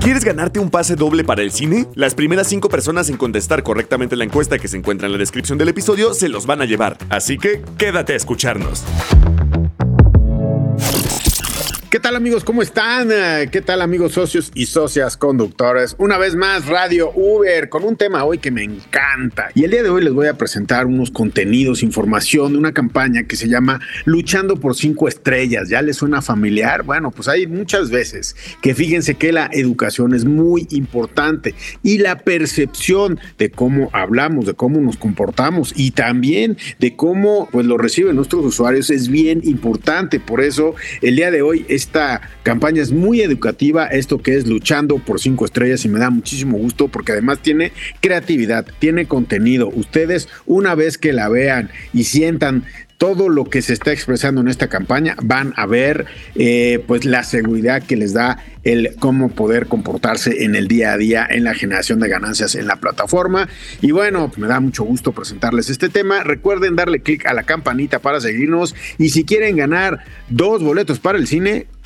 ¿Quieres ganarte un pase doble para el cine? Las primeras cinco personas en contestar correctamente la encuesta que se encuentra en la descripción del episodio se los van a llevar. Así que quédate a escucharnos. ¿Qué tal amigos? ¿Cómo están? Eh, ¿Qué tal amigos socios y socias conductores? Una vez más, Radio Uber, con un tema hoy que me encanta. Y el día de hoy les voy a presentar unos contenidos, información de una campaña que se llama Luchando por cinco estrellas. ¿Ya les suena familiar? Bueno, pues hay muchas veces que fíjense que la educación es muy importante y la percepción de cómo hablamos, de cómo nos comportamos y también de cómo pues lo reciben nuestros usuarios es bien importante. Por eso el día de hoy es esta campaña es muy educativa, esto que es luchando por cinco estrellas y me da muchísimo gusto porque además tiene creatividad, tiene contenido. Ustedes una vez que la vean y sientan todo lo que se está expresando en esta campaña, van a ver eh, pues la seguridad que les da el cómo poder comportarse en el día a día en la generación de ganancias en la plataforma. Y bueno, me da mucho gusto presentarles este tema. Recuerden darle clic a la campanita para seguirnos y si quieren ganar dos boletos para el cine,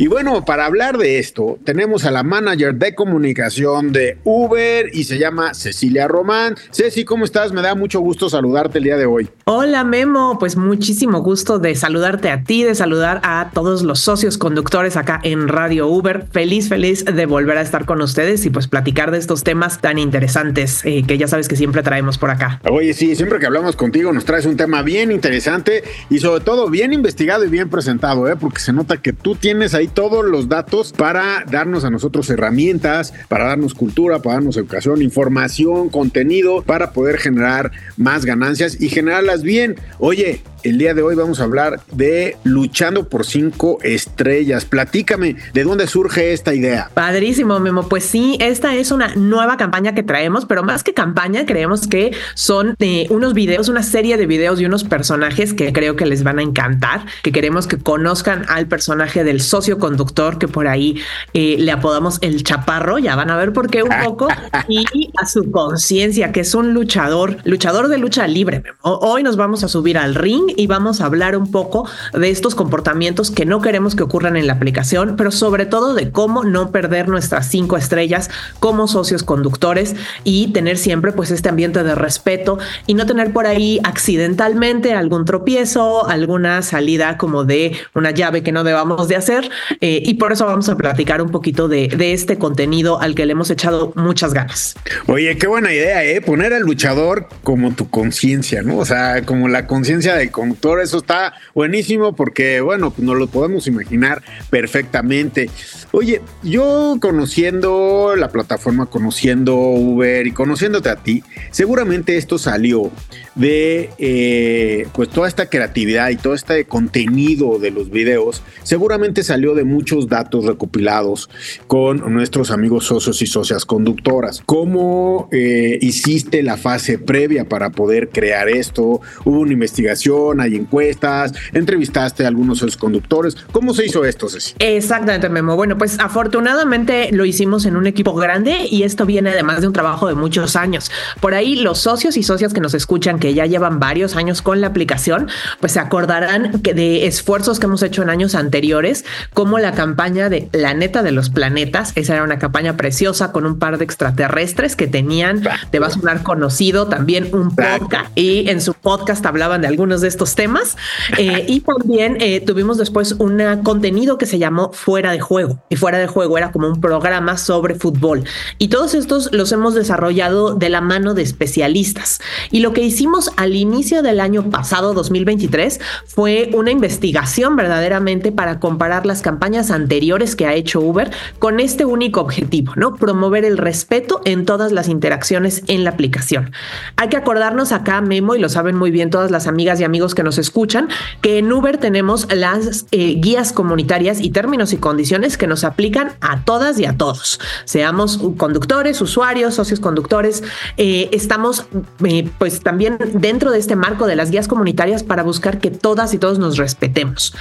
Y bueno, para hablar de esto, tenemos a la manager de comunicación de Uber y se llama Cecilia Román. Ceci, ¿cómo estás? Me da mucho gusto saludarte el día de hoy. Hola Memo, pues muchísimo gusto de saludarte a ti, de saludar a todos los socios conductores acá en Radio Uber. Feliz, feliz de volver a estar con ustedes y pues platicar de estos temas tan interesantes eh, que ya sabes que siempre traemos por acá. Oye, sí, siempre que hablamos contigo nos traes un tema bien interesante y sobre todo bien investigado y bien presentado, ¿eh? porque se nota que tú tienes ahí todos los datos para darnos a nosotros herramientas, para darnos cultura, para darnos educación, información, contenido, para poder generar más ganancias y generarlas bien. Oye, el día de hoy vamos a hablar de luchando por cinco estrellas. Platícame, ¿de dónde surge esta idea? Padrísimo, Memo. Pues sí, esta es una nueva campaña que traemos, pero más que campaña, creemos que son eh, unos videos, una serie de videos y unos personajes que creo que les van a encantar, que queremos que conozcan al personaje del socio conductor, que por ahí eh, le apodamos el chaparro, ya van a ver por qué un poco, y a su conciencia, que es un luchador, luchador de lucha libre. Hoy nos vamos a subir al ring y vamos a hablar un poco de estos comportamientos que no queremos que ocurran en la aplicación, pero sobre todo de cómo no perder nuestras cinco estrellas como socios conductores y tener siempre pues este ambiente de respeto y no tener por ahí accidentalmente algún tropiezo, alguna salida como de una llave que no debamos de hacer. Eh, y por eso vamos a platicar un poquito de, de este contenido al que le hemos echado muchas ganas. Oye, qué buena idea, ¿eh? Poner al luchador como tu conciencia, ¿no? O sea, como la conciencia de conductor, eso está buenísimo porque, bueno, pues nos lo podemos imaginar perfectamente. Oye, yo conociendo la plataforma, conociendo Uber y conociéndote a ti, seguramente esto salió de eh, pues toda esta creatividad y todo este contenido de los videos, seguramente salió de muchos datos recopilados con nuestros amigos socios y socias conductoras. ¿Cómo eh, hiciste la fase previa para poder crear esto? ¿Hubo una investigación, hay encuestas, entrevistaste a algunos socios conductores? ¿Cómo se hizo esto, Ceci? Exactamente, Memo. Bueno, pues afortunadamente lo hicimos en un equipo grande y esto viene además de un trabajo de muchos años. Por ahí los socios y socias que nos escuchan que ya llevan varios años con la aplicación, pues se acordarán que de esfuerzos que hemos hecho en años anteriores, como la campaña de La neta de los planetas. Esa era una campaña preciosa con un par de extraterrestres que tenían, te va a sonar conocido, también un podcast y en su podcast hablaban de algunos de estos temas. Eh, y también eh, tuvimos después un contenido que se llamó Fuera de Juego y Fuera de Juego era como un programa sobre fútbol. Y todos estos los hemos desarrollado de la mano de especialistas. Y lo que hicimos al inicio del año pasado, 2023, fue una investigación verdaderamente para comparar las campañas anteriores que ha hecho Uber con este único objetivo, ¿no? Promover el respeto en todas las interacciones en la aplicación. Hay que acordarnos acá, Memo, y lo saben muy bien todas las amigas y amigos amigos que nos escuchan que en Uber tenemos las eh, guías comunitarias y términos y condiciones que nos aplican a todas y a todos. Seamos conductores, usuarios, socios conductores. Eh, estamos eh, pues también dentro de este marco de las guías comunitarias para buscar que todas y todos nos respetemos.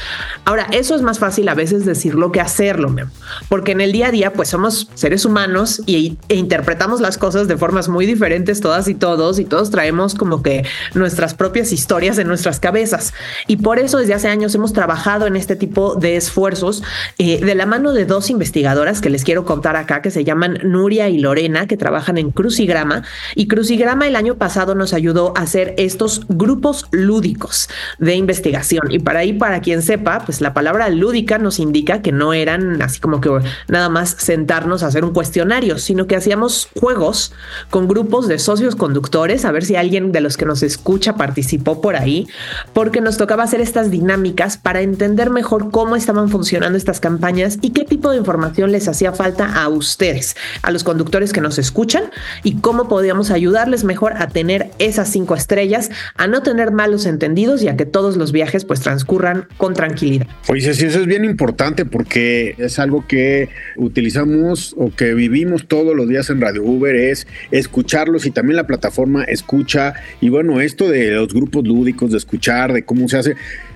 Ahora, eso es más fácil a veces decirlo que hacerlo, porque en el día a día pues somos seres humanos y, e interpretamos las cosas de formas muy diferentes todas y todos y todos traemos como que nuestras propias historias en nuestras cabezas. Y por eso desde hace años hemos trabajado en este tipo de esfuerzos eh, de la mano de dos investigadoras que les quiero contar acá, que se llaman Nuria y Lorena, que trabajan en Crucigrama. Y Crucigrama el año pasado nos ayudó a hacer estos grupos lúdicos de investigación. Y para ahí, para quien sepa, pues la palabra lúdica nos indica que no eran así como que nada más sentarnos a hacer un cuestionario, sino que hacíamos juegos con grupos de socios conductores, a ver si alguien de los que nos escucha participó por ahí, porque nos tocaba hacer estas dinámicas para entender mejor cómo estaban funcionando estas campañas y qué tipo de información les hacía falta a ustedes, a los conductores que nos escuchan y cómo podíamos ayudarles mejor a tener esas cinco estrellas, a no tener malos entendidos y a que todos los viajes pues transcurran con tranquilidad. Oye, sí, eso es bien importante porque es algo que utilizamos o que vivimos todos los días en Radio Uber, es escucharlos y también la plataforma escucha. Y bueno, esto de los grupos lúdicos, de escuchar, de cómo se hace,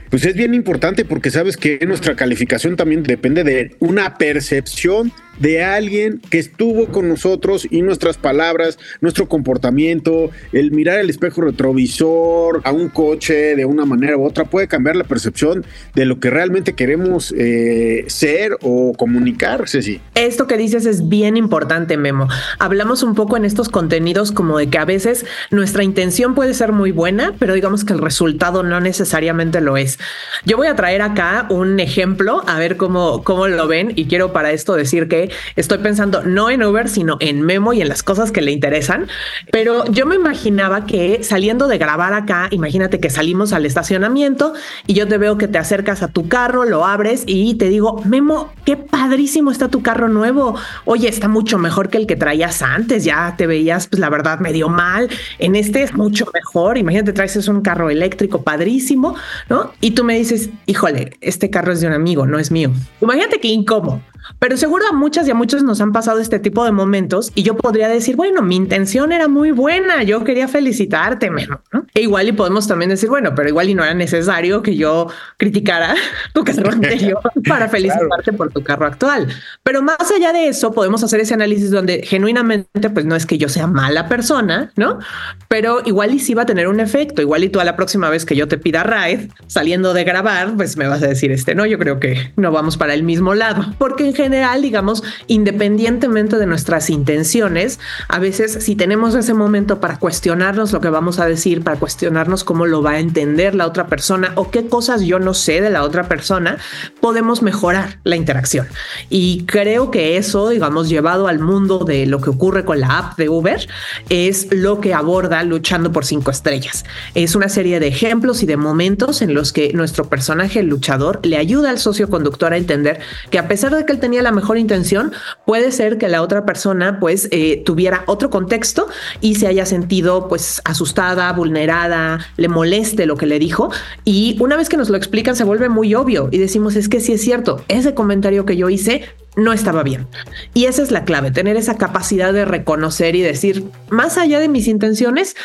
pues es bien importante porque sabes que nuestra calificación también depende de una percepción de alguien que estuvo con nosotros y nuestras palabras, nuestro comportamiento, el mirar el espejo retrovisor a un coche de una manera u otra puede cambiar la percepción de lo que realmente queremos eh, ser o comunicar, Ceci. Esto que dices es bien importante, Memo. Hablamos un poco en estos contenidos como de que a veces nuestra intención puede ser muy buena, pero digamos que el resultado no necesariamente lo es. Yo voy a traer acá un ejemplo, a ver cómo, cómo lo ven, y quiero para esto decir que estoy pensando no en Uber, sino en Memo y en las cosas que le interesan. Pero yo me imaginaba que saliendo de grabar acá, imagínate que salimos al estacionamiento y yo te veo que te acercas a tu carro, lo abres y te digo, Memo, qué padrísimo está tu carro nuevo. Oye, está mucho mejor que el que traías antes. Ya te veías, pues la verdad, medio mal. En este es mucho mejor. Imagínate, traes un carro eléctrico padrísimo, ¿no? Y tú me dices, híjole, este carro es de un amigo, no es mío. Imagínate qué incómodo. Pero seguro a muchas y a muchos nos han pasado este tipo de momentos y yo podría decir, bueno, mi intención era muy buena, yo quería felicitarte, ¿no? E igual y podemos también decir, bueno, pero igual y no era necesario que yo criticara tu carro anterior para felicitarte por tu carro actual. Pero más allá de eso, podemos hacer ese análisis donde genuinamente, pues no es que yo sea mala persona, ¿no? Pero igual y sí va a tener un efecto, igual y tú a la próxima vez que yo te pida ride saliendo de grabar, pues me vas a decir, este, no, yo creo que no vamos para el mismo lado, porque general, digamos, independientemente de nuestras intenciones, a veces si tenemos ese momento para cuestionarnos lo que vamos a decir, para cuestionarnos cómo lo va a entender la otra persona o qué cosas yo no sé de la otra persona, podemos mejorar la interacción. Y creo que eso, digamos, llevado al mundo de lo que ocurre con la app de Uber, es lo que aborda luchando por cinco estrellas. Es una serie de ejemplos y de momentos en los que nuestro personaje el luchador le ayuda al socio conductor a entender que a pesar de que él tenía la mejor intención, puede ser que la otra persona pues eh, tuviera otro contexto y se haya sentido pues asustada, vulnerada, le moleste lo que le dijo. Y una vez que nos lo explican se vuelve muy obvio y decimos es que sí es cierto, ese comentario que yo hice no estaba bien. Y esa es la clave, tener esa capacidad de reconocer y decir, más allá de mis intenciones,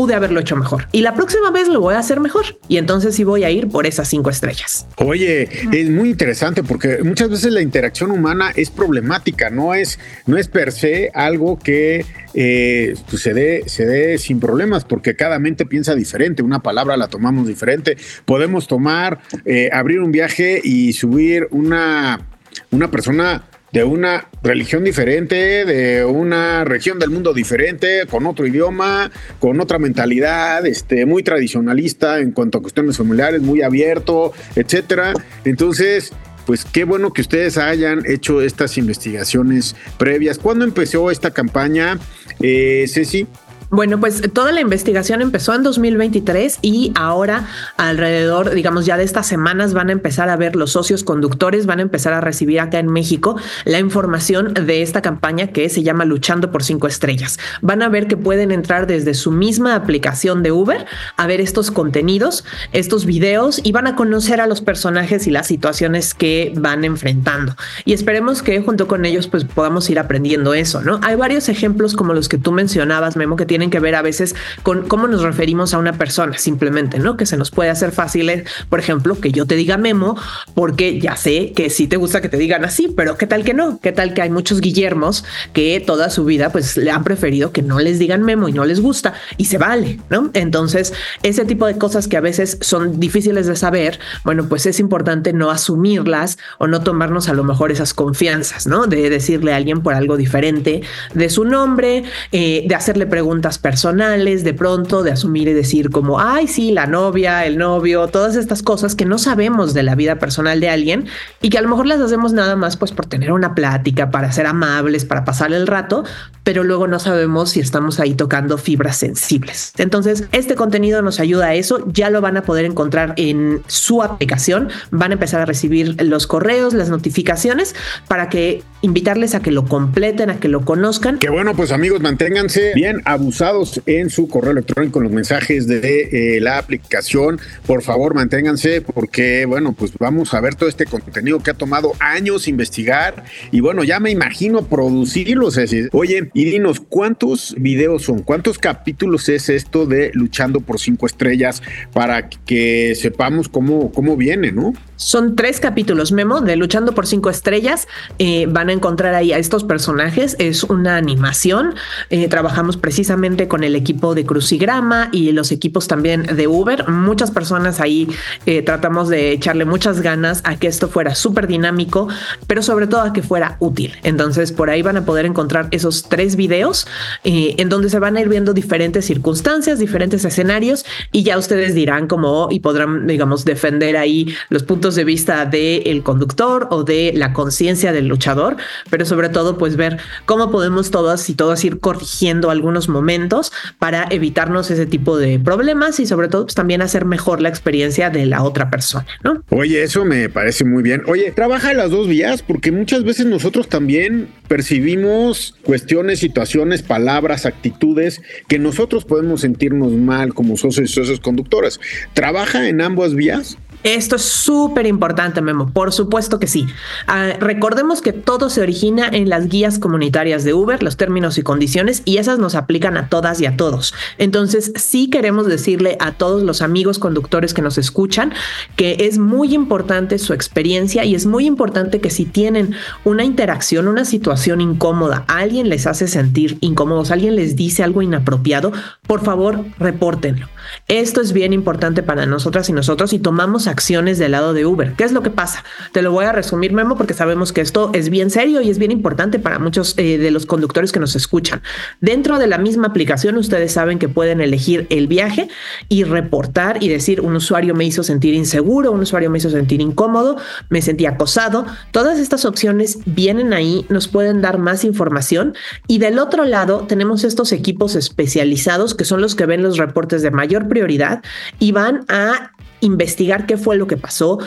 pude haberlo hecho mejor. Y la próxima vez lo voy a hacer mejor. Y entonces sí voy a ir por esas cinco estrellas. Oye, es muy interesante porque muchas veces la interacción humana es problemática, no es, no es per se algo que eh, pues se, dé, se dé sin problemas, porque cada mente piensa diferente, una palabra la tomamos diferente. Podemos tomar, eh, abrir un viaje y subir una, una persona de una religión diferente, de una región del mundo diferente, con otro idioma, con otra mentalidad, este, muy tradicionalista en cuanto a cuestiones familiares, muy abierto, etcétera. Entonces, pues qué bueno que ustedes hayan hecho estas investigaciones previas. ¿Cuándo empezó esta campaña, eh, Ceci? Bueno, pues toda la investigación empezó en 2023 y ahora alrededor, digamos, ya de estas semanas van a empezar a ver los socios conductores, van a empezar a recibir acá en México la información de esta campaña que se llama Luchando por cinco estrellas. Van a ver que pueden entrar desde su misma aplicación de Uber a ver estos contenidos, estos videos y van a conocer a los personajes y las situaciones que van enfrentando. Y esperemos que junto con ellos pues podamos ir aprendiendo eso, ¿no? Hay varios ejemplos como los que tú mencionabas, Memo, que tienen que ver a veces con cómo nos referimos a una persona, simplemente, ¿no? Que se nos puede hacer fácil, eh, por ejemplo, que yo te diga Memo, porque ya sé que sí te gusta que te digan así, pero ¿qué tal que no? ¿Qué tal que hay muchos Guillermos que toda su vida pues le han preferido que no les digan Memo y no les gusta y se vale, ¿no? Entonces, ese tipo de cosas que a veces son difíciles de saber, bueno, pues es importante no asumirlas o no tomarnos a lo mejor esas confianzas, ¿no? De decirle a alguien por algo diferente de su nombre, eh, de hacerle preguntas personales, de pronto, de asumir y decir como, ay, sí, la novia, el novio, todas estas cosas que no sabemos de la vida personal de alguien y que a lo mejor las hacemos nada más pues por tener una plática, para ser amables, para pasar el rato, pero luego no sabemos si estamos ahí tocando fibras sensibles. Entonces, este contenido nos ayuda a eso, ya lo van a poder encontrar en su aplicación, van a empezar a recibir los correos, las notificaciones para que invitarles a que lo completen, a que lo conozcan. Que bueno, pues amigos, manténganse bien abusados en su correo electrónico con los mensajes de eh, la aplicación. Por favor, manténganse porque bueno, pues vamos a ver todo este contenido que ha tomado años investigar y bueno, ya me imagino producirlos. Oye, y dinos, ¿cuántos videos son? ¿Cuántos capítulos es esto de Luchando por cinco estrellas para que sepamos cómo, cómo viene, ¿no? Son tres capítulos, Memo, de Luchando por cinco estrellas. Eh, van a encontrar ahí a estos personajes. Es una animación. Eh, trabajamos precisamente con el equipo de Crucigrama y los equipos también de Uber. Muchas personas ahí eh, tratamos de echarle muchas ganas a que esto fuera súper dinámico, pero sobre todo a que fuera útil. Entonces, por ahí van a poder encontrar esos tres videos en donde se van a ir viendo diferentes circunstancias, diferentes escenarios y ya ustedes dirán cómo y podrán, digamos, defender ahí los puntos de vista del el conductor o de la conciencia del luchador, pero sobre todo pues ver cómo podemos todas y todas ir corrigiendo algunos momentos para evitarnos ese tipo de problemas y sobre todo pues también hacer mejor la experiencia de la otra persona, ¿no? Oye, eso me parece muy bien. Oye, trabaja las dos vías porque muchas veces nosotros también percibimos cuestiones, situaciones, palabras, actitudes que nosotros podemos sentirnos mal como socios y socios conductores. ¿Trabaja en ambas vías? Esto es súper importante, Memo. Por supuesto que sí. Ah, recordemos que todo se origina en las guías comunitarias de Uber, los términos y condiciones, y esas nos aplican a todas y a todos. Entonces, sí queremos decirle a todos los amigos conductores que nos escuchan que es muy importante su experiencia y es muy importante que si tienen una interacción, una situación incómoda, alguien les hace sentir incómodos, alguien les dice algo inapropiado, por favor, repórtenlo. Esto es bien importante para nosotras y nosotros y tomamos acciones del lado de Uber. ¿Qué es lo que pasa? Te lo voy a resumir, Memo, porque sabemos que esto es bien serio y es bien importante para muchos eh, de los conductores que nos escuchan. Dentro de la misma aplicación, ustedes saben que pueden elegir el viaje y reportar y decir, un usuario me hizo sentir inseguro, un usuario me hizo sentir incómodo, me sentí acosado. Todas estas opciones vienen ahí, nos pueden dar más información. Y del otro lado, tenemos estos equipos especializados que son los que ven los reportes de mayor prioridad y van a investigar qué fue lo que pasó,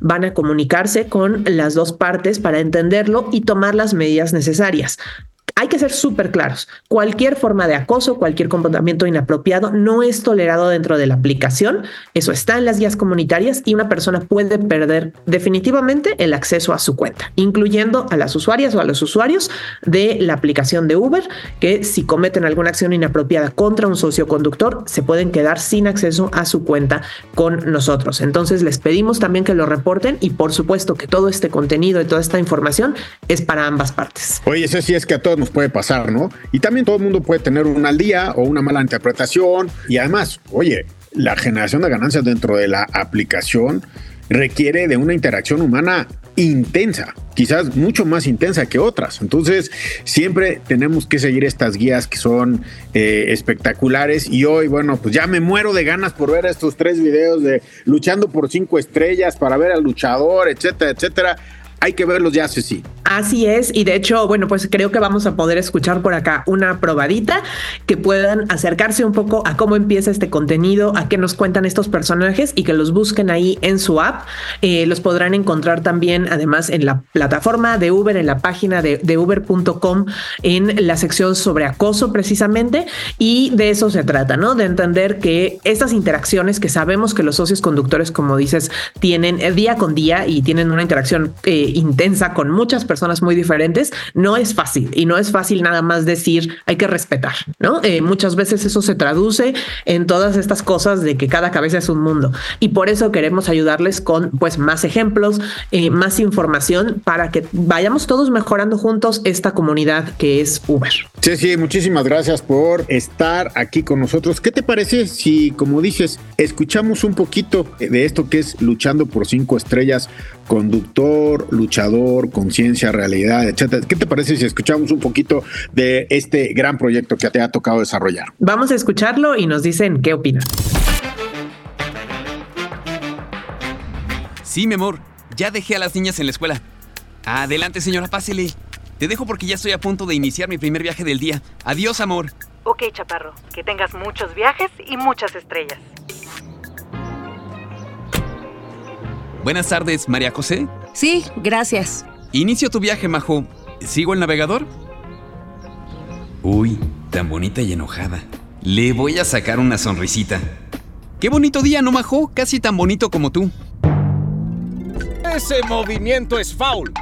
van a comunicarse con las dos partes para entenderlo y tomar las medidas necesarias hay que ser súper claros. Cualquier forma de acoso, cualquier comportamiento inapropiado no es tolerado dentro de la aplicación. Eso está en las guías comunitarias y una persona puede perder definitivamente el acceso a su cuenta, incluyendo a las usuarias o a los usuarios de la aplicación de Uber, que si cometen alguna acción inapropiada contra un socio conductor, se pueden quedar sin acceso a su cuenta con nosotros. Entonces les pedimos también que lo reporten y por supuesto que todo este contenido y toda esta información es para ambas partes. Oye, eso sí es que a todos nos puede pasar, ¿no? Y también todo el mundo puede tener un al día o una mala interpretación. Y además, oye, la generación de ganancias dentro de la aplicación requiere de una interacción humana intensa, quizás mucho más intensa que otras. Entonces, siempre tenemos que seguir estas guías que son eh, espectaculares. Y hoy, bueno, pues ya me muero de ganas por ver estos tres videos de luchando por cinco estrellas, para ver al luchador, etcétera, etcétera. Hay que verlos ya, sí, sí. Así es, y de hecho, bueno, pues creo que vamos a poder escuchar por acá una probadita que puedan acercarse un poco a cómo empieza este contenido, a qué nos cuentan estos personajes y que los busquen ahí en su app. Eh, los podrán encontrar también, además, en la plataforma de Uber, en la página de, de uber.com, en la sección sobre acoso precisamente, y de eso se trata, ¿no? De entender que estas interacciones que sabemos que los socios conductores, como dices, tienen día con día y tienen una interacción eh, intensa con muchas personas muy diferentes, no es fácil y no es fácil nada más decir hay que respetar, ¿no? Eh, muchas veces eso se traduce en todas estas cosas de que cada cabeza es un mundo y por eso queremos ayudarles con pues más ejemplos, más información para que vayamos todos mejorando juntos esta comunidad que es Uber. Sí, sí, muchísimas gracias por estar aquí con nosotros. ¿Qué te parece si, como dices, escuchamos un poquito de esto que es luchando por cinco estrellas, conductor, luchador, conciencia, realidad, etcétera? ¿Qué te parece si escuchamos un poquito de este gran proyecto que te ha tocado desarrollar? Vamos a escucharlo y nos dicen qué opinan. Sí, mi amor, ya dejé a las niñas en la escuela. Adelante, señora, pásele. Te dejo porque ya estoy a punto de iniciar mi primer viaje del día. Adiós, amor. Ok, chaparro, que tengas muchos viajes y muchas estrellas. Buenas tardes, María José. Sí, gracias. Inicio tu viaje, Majo. ¿Sigo el navegador? Uy, tan bonita y enojada. Le voy a sacar una sonrisita. Qué bonito día, ¿no, Majo? Casi tan bonito como tú. Ese movimiento es foul.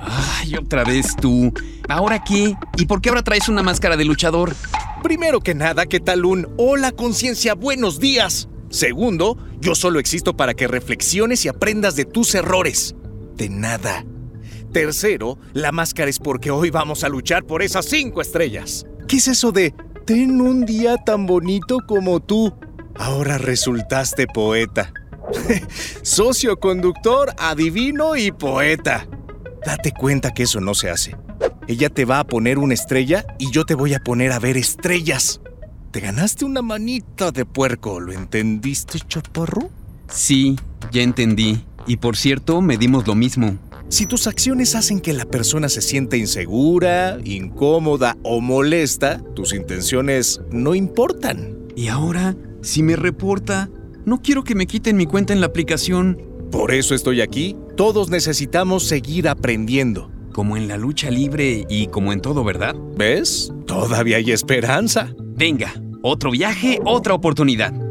Ay, otra vez tú. ¿Ahora qué? ¿Y por qué ahora traes una máscara de luchador? Primero que nada, ¿qué tal un hola conciencia, buenos días? Segundo, yo solo existo para que reflexiones y aprendas de tus errores. De nada. Tercero, la máscara es porque hoy vamos a luchar por esas cinco estrellas. ¿Qué es eso de ten un día tan bonito como tú? Ahora resultaste poeta. Socio conductor, adivino y poeta. Date cuenta que eso no se hace. Ella te va a poner una estrella y yo te voy a poner a ver estrellas. Te ganaste una manita de puerco, ¿lo entendiste, chaparro? Sí, ya entendí. Y por cierto, medimos lo mismo. Si tus acciones hacen que la persona se sienta insegura, incómoda o molesta, tus intenciones no importan. Y ahora, si me reporta, no quiero que me quiten mi cuenta en la aplicación. Por eso estoy aquí. Todos necesitamos seguir aprendiendo. Como en la lucha libre y como en todo, ¿verdad? ¿Ves? Todavía hay esperanza. Venga, otro viaje, otra oportunidad.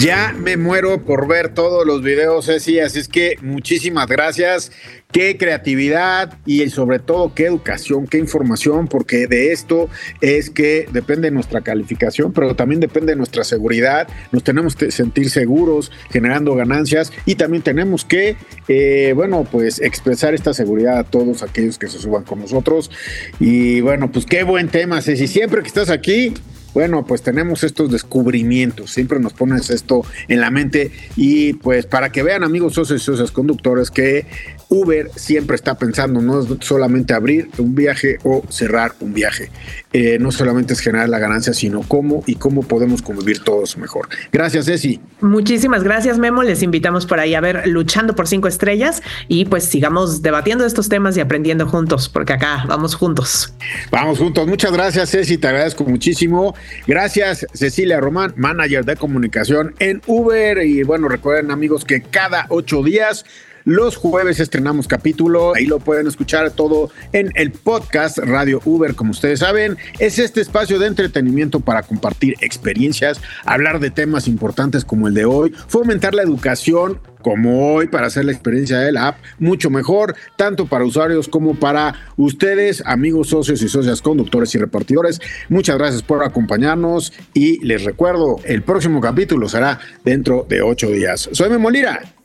Ya me muero por ver todos los videos, Ceci, así es que muchísimas gracias. Qué creatividad y sobre todo qué educación, qué información, porque de esto es que depende nuestra calificación, pero también depende de nuestra seguridad. Nos tenemos que sentir seguros, generando ganancias y también tenemos que, eh, bueno, pues expresar esta seguridad a todos aquellos que se suban con nosotros. Y bueno, pues qué buen tema, Ceci. Siempre que estás aquí, bueno, pues tenemos estos descubrimientos, siempre nos pones esto en la mente y pues para que vean amigos socios y socios conductores que Uber siempre está pensando, no es solamente abrir un viaje o cerrar un viaje. Eh, no solamente es generar la ganancia, sino cómo y cómo podemos convivir todos mejor. Gracias, Ceci. Muchísimas gracias, Memo. Les invitamos por ahí a ver Luchando por Cinco Estrellas y pues sigamos debatiendo estos temas y aprendiendo juntos, porque acá vamos juntos. Vamos juntos. Muchas gracias, Ceci. Te agradezco muchísimo. Gracias, Cecilia Román, manager de comunicación en Uber. Y bueno, recuerden, amigos, que cada ocho días los jueves estrenamos capítulo, ahí lo pueden escuchar todo en el podcast Radio Uber, como ustedes saben. Es este espacio de entretenimiento para compartir experiencias, hablar de temas importantes como el de hoy, fomentar la educación como hoy para hacer la experiencia de la app mucho mejor, tanto para usuarios como para ustedes, amigos socios y socias conductores y repartidores. Muchas gracias por acompañarnos y les recuerdo, el próximo capítulo será dentro de ocho días. Soy Memolira